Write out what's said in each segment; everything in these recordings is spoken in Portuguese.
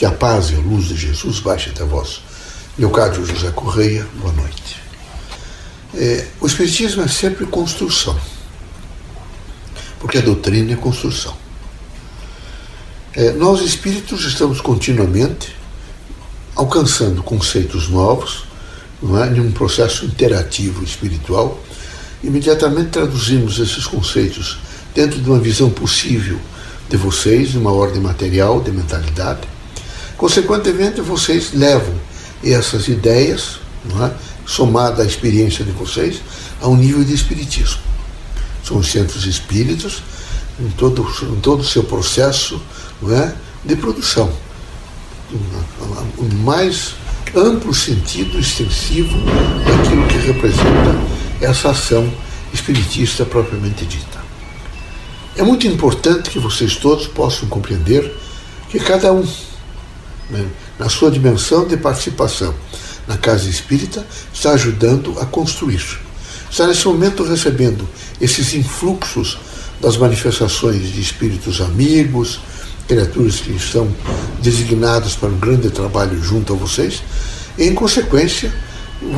Que a paz e a luz de Jesus baixe até vós. Leocádio José Correia, boa noite. É, o Espiritismo é sempre construção, porque a doutrina é construção. É, nós espíritos estamos continuamente alcançando conceitos novos, não é? em um processo interativo espiritual. Imediatamente traduzimos esses conceitos dentro de uma visão possível de vocês, de uma ordem material, de mentalidade. Consequentemente, vocês levam essas ideias, é? somada à experiência de vocês, a um nível de espiritismo. São os centros espíritas em todo, em todo o seu processo é? de produção. O mais amplo sentido extensivo daquilo que representa essa ação espiritista propriamente dita. É muito importante que vocês todos possam compreender que cada um, né, na sua dimensão de participação na casa espírita, está ajudando a construir. Está nesse momento recebendo esses influxos das manifestações de espíritos amigos, criaturas que estão designadas para um grande trabalho junto a vocês, e, em consequência,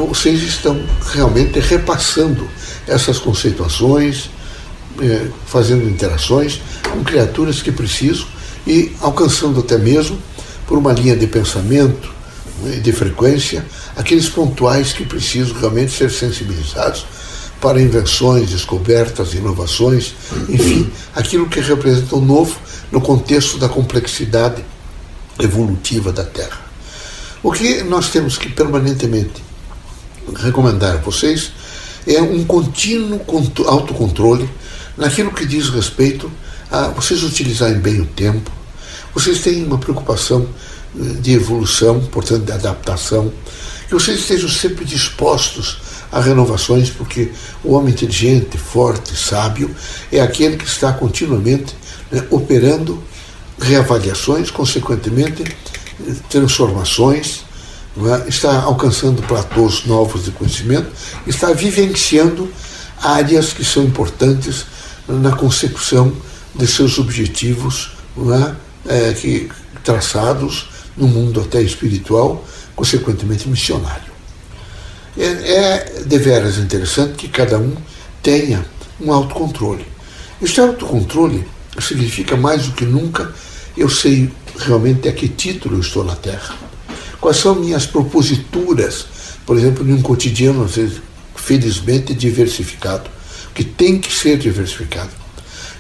vocês estão realmente repassando essas conceituações, eh, fazendo interações com criaturas que precisam e alcançando até mesmo, por uma linha de pensamento e de frequência, aqueles pontuais que precisam realmente ser sensibilizados para invenções, descobertas, inovações, enfim, aquilo que representa o novo no contexto da complexidade evolutiva da Terra. O que nós temos que permanentemente recomendar a vocês é um contínuo autocontrole naquilo que diz respeito a vocês utilizarem bem o tempo, vocês têm uma preocupação eh, de evolução, portanto de adaptação, que vocês estejam sempre dispostos a renovações, porque o homem inteligente, forte, sábio é aquele que está continuamente né, operando reavaliações, consequentemente transformações, é? está alcançando platôs novos de conhecimento, está vivenciando áreas que são importantes na consecução de seus objetivos é? É, que, traçados no mundo até espiritual, consequentemente missionário. É, é deveras interessante que cada um tenha um autocontrole. Este autocontrole significa mais do que nunca eu sei realmente a que título eu estou na Terra. Quais são minhas proposituras, por exemplo, em um cotidiano, felizmente diversificado, que tem que ser diversificado.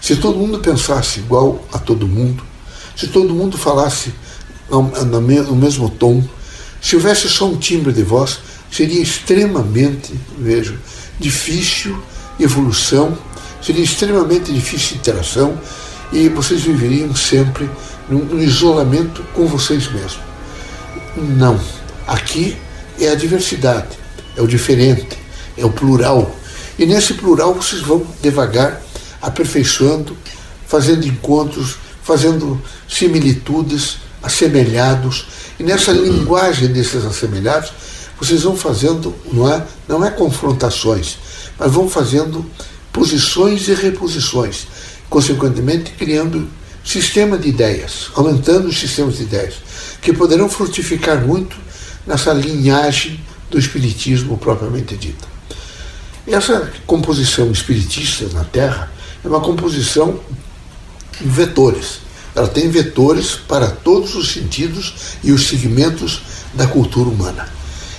Se todo mundo pensasse igual a todo mundo, se todo mundo falasse no mesmo tom, se houvesse só um timbre de voz, seria extremamente, vejo, difícil evolução, seria extremamente difícil interação e vocês viveriam sempre num isolamento com vocês mesmos. Não. Aqui é a diversidade, é o diferente, é o plural. E nesse plural vocês vão devagar aperfeiçoando, fazendo encontros, fazendo similitudes, assemelhados. E nessa linguagem desses assemelhados, vocês vão fazendo, não é, não é confrontações, mas vão fazendo posições e reposições consequentemente criando sistema de ideias, aumentando os sistemas de ideias, que poderão frutificar muito nessa linhagem do espiritismo propriamente dita. Essa composição espiritista na Terra é uma composição vetores. Ela tem vetores para todos os sentidos e os segmentos da cultura humana.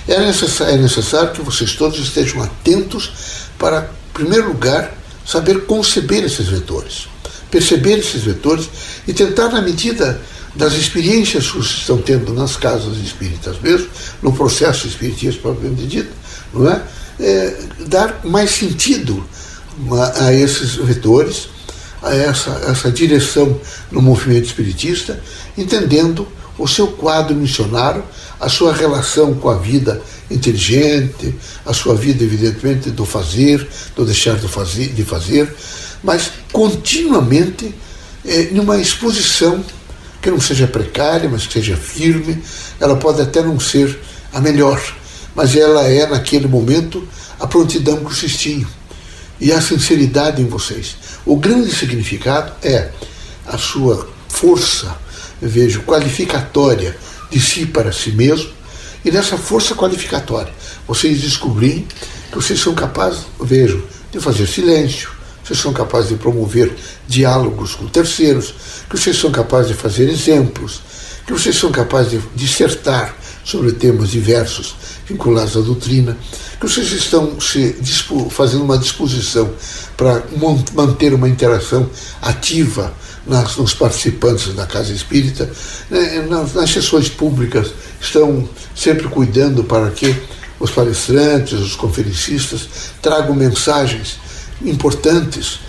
É necessário, é necessário que vocês todos estejam atentos para, em primeiro lugar, saber conceber esses vetores, perceber esses vetores e tentar, na medida das experiências que vocês estão tendo nas casas espíritas mesmo, no processo espiritista propriamente dito, não é? é dar mais sentido a, a esses vetores, a essa, essa direção no movimento espiritista, entendendo o seu quadro missionário, a sua relação com a vida inteligente, a sua vida, evidentemente, do fazer, do deixar de fazer, de fazer mas continuamente é, numa exposição que não seja precária, mas que seja firme. Ela pode até não ser a melhor, mas ela é, naquele momento, a prontidão que vocês tinham e a sinceridade em vocês. O grande significado é a sua força vejo, qualificatória de si para si mesmo, e nessa força qualificatória, vocês descobrem que vocês são capazes, vejo, de fazer silêncio, vocês são capazes de promover diálogos com terceiros, que vocês são capazes de fazer exemplos, que vocês são capazes de dissertar sobre temas diversos vinculados à doutrina, que vocês estão se fazendo uma disposição para manter uma interação ativa nas, nos participantes da Casa Espírita, né, nas, nas sessões públicas, estão sempre cuidando para que os palestrantes, os conferencistas tragam mensagens importantes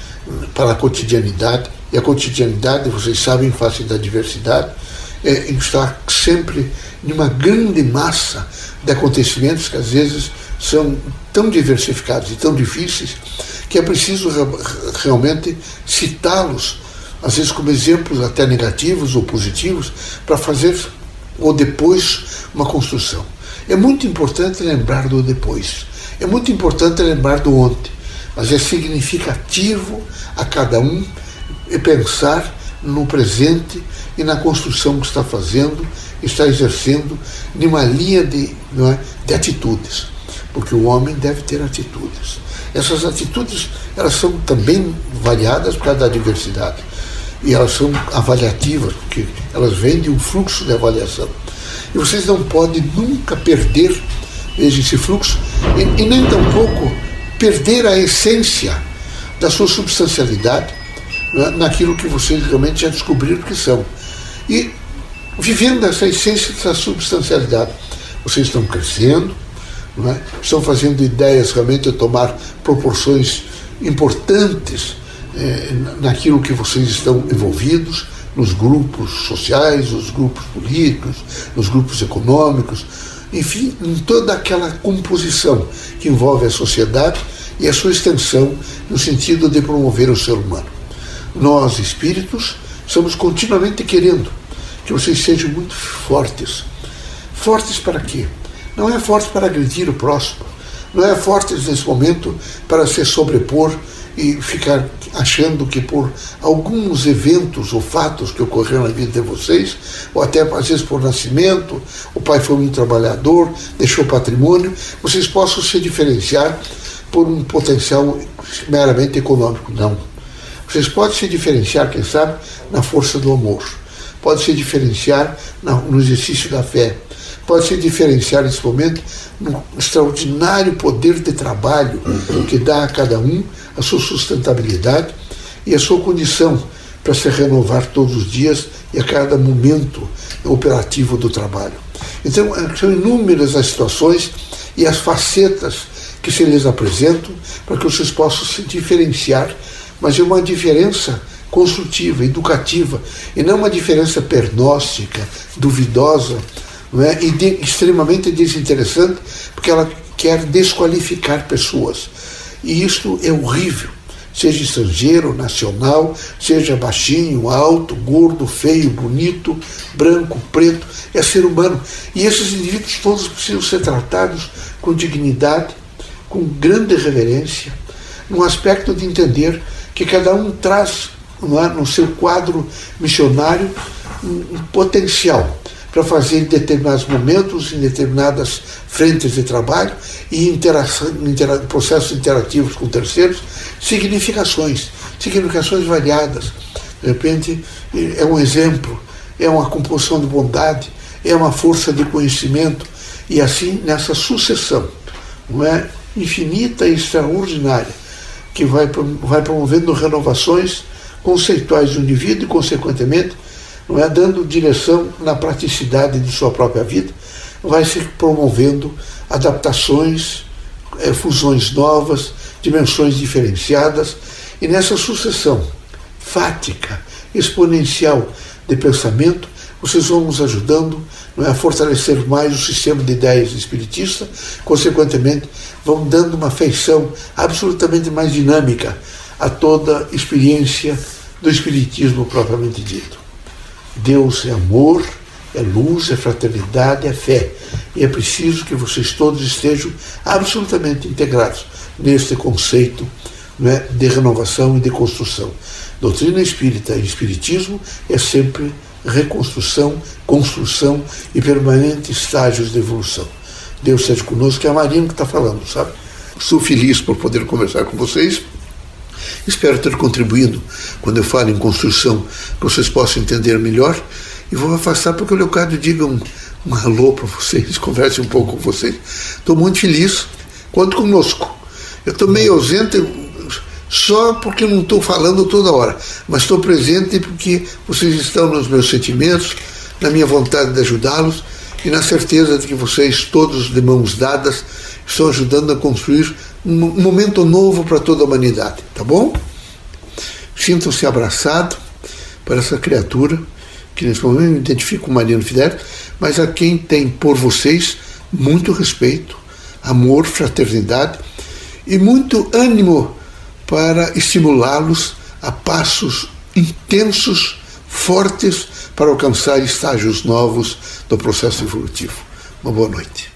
para a cotidianidade. E a cotidianidade, vocês sabem, face da diversidade, é, está sempre numa grande massa de acontecimentos que às vezes são tão diversificados e tão difíceis que é preciso realmente citá-los, às vezes como exemplos até negativos ou positivos, para fazer o depois uma construção. É muito importante lembrar do depois. É muito importante lembrar do ontem. Mas é significativo a cada um pensar no presente e na construção que está fazendo, está exercendo numa linha de, não é, de atitudes. Porque o homem deve ter atitudes. Essas atitudes elas são também variadas por causa da diversidade. E elas são avaliativas, porque elas vêm de um fluxo de avaliação. E vocês não podem nunca perder esse fluxo e, e nem tampouco perder a essência da sua substancialidade né, naquilo que vocês realmente já descobriram que são. E vivendo essa essência dessa substancialidade, vocês estão crescendo, é? estão fazendo ideias realmente a tomar proporções importantes eh, naquilo que vocês estão envolvidos, nos grupos sociais, nos grupos políticos, nos grupos econômicos, enfim, em toda aquela composição que envolve a sociedade e a sua extensão no sentido de promover o ser humano. Nós, espíritos, estamos continuamente querendo que vocês sejam muito fortes. Fortes para quê? Não é forte para agredir o próximo, não é forte nesse momento para se sobrepor e ficar achando que por alguns eventos ou fatos que ocorreram na vida de vocês, ou até às vezes por nascimento, o pai foi um trabalhador, deixou patrimônio, vocês possam se diferenciar por um potencial meramente econômico. Não. Vocês podem se diferenciar, quem sabe, na força do amor, pode se diferenciar no exercício da fé, pode se diferenciar nesse momento no extraordinário poder de trabalho que dá a cada um a sua sustentabilidade e a sua condição para se renovar todos os dias e a cada momento operativo do trabalho. Então, são inúmeras as situações e as facetas que se lhes apresentam para que vocês possam se diferenciar, mas é uma diferença construtiva, educativa, e não uma diferença pernóstica, duvidosa, não é? e de, extremamente desinteressante, porque ela quer desqualificar pessoas. E isto é horrível. Seja estrangeiro, nacional, seja baixinho, alto, gordo, feio, bonito, branco, preto, é ser humano. E esses indivíduos todos precisam ser tratados com dignidade, com grande reverência, num aspecto de entender que cada um traz é, no seu quadro missionário um potencial para fazer em determinados momentos, em determinadas frentes de trabalho e interação, intera, processos interativos com terceiros, significações, significações variadas. De repente, é um exemplo, é uma composição de bondade, é uma força de conhecimento, e assim nessa sucessão, não é? infinita e extraordinária, que vai, vai promovendo renovações conceituais do indivíduo e, consequentemente, não é dando direção na praticidade de sua própria vida, vai se promovendo adaptações, é, fusões novas, dimensões diferenciadas, e nessa sucessão fática, exponencial de pensamento, vocês vão nos ajudando é, fortalecer mais o sistema de ideias espiritista, consequentemente, vão dando uma feição absolutamente mais dinâmica a toda experiência do Espiritismo propriamente dito. Deus é amor, é luz, é fraternidade, é fé. E é preciso que vocês todos estejam absolutamente integrados neste conceito é, de renovação e de construção. Doutrina espírita e espiritismo é sempre reconstrução, construção e permanente estágios de evolução. Deus seja conosco, que é a Marina que está falando, sabe? Sou feliz por poder conversar com vocês. Espero ter contribuído quando eu falo em construção, que vocês possam entender melhor. E vou afastar para que o Leocádio diga um, um alô para vocês, converse um pouco com vocês. Estou muito feliz. Conte conosco. Eu estou meio ausente só porque não estou falando toda hora, mas estou presente porque vocês estão nos meus sentimentos, na minha vontade de ajudá-los e na certeza de que vocês, todos de mãos dadas, estão ajudando a construir um momento novo para toda a humanidade, tá bom? Sintam-se abraçados por essa criatura, que nesse momento eu identifico com Mariano Fidel, mas a quem tem por vocês muito respeito, amor, fraternidade e muito ânimo para estimulá-los a passos intensos, fortes, para alcançar estágios novos do processo evolutivo. Uma boa noite.